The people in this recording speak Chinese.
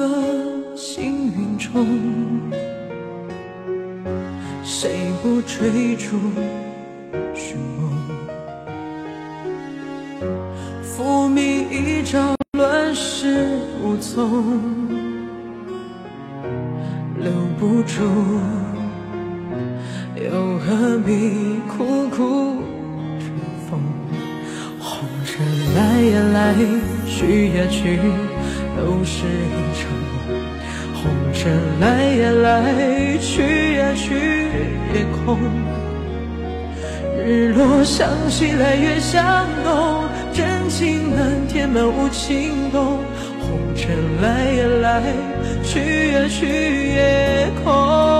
个幸运中，谁不追逐寻梦？浮名一朝，乱世无踪，留不住，又何必苦苦追风？红尘来呀来，去呀去，都是一场梦。红尘来呀来，去呀去，也空。日落向西来，月向东，真情难填满无情洞。红尘来呀来，去呀去，也空。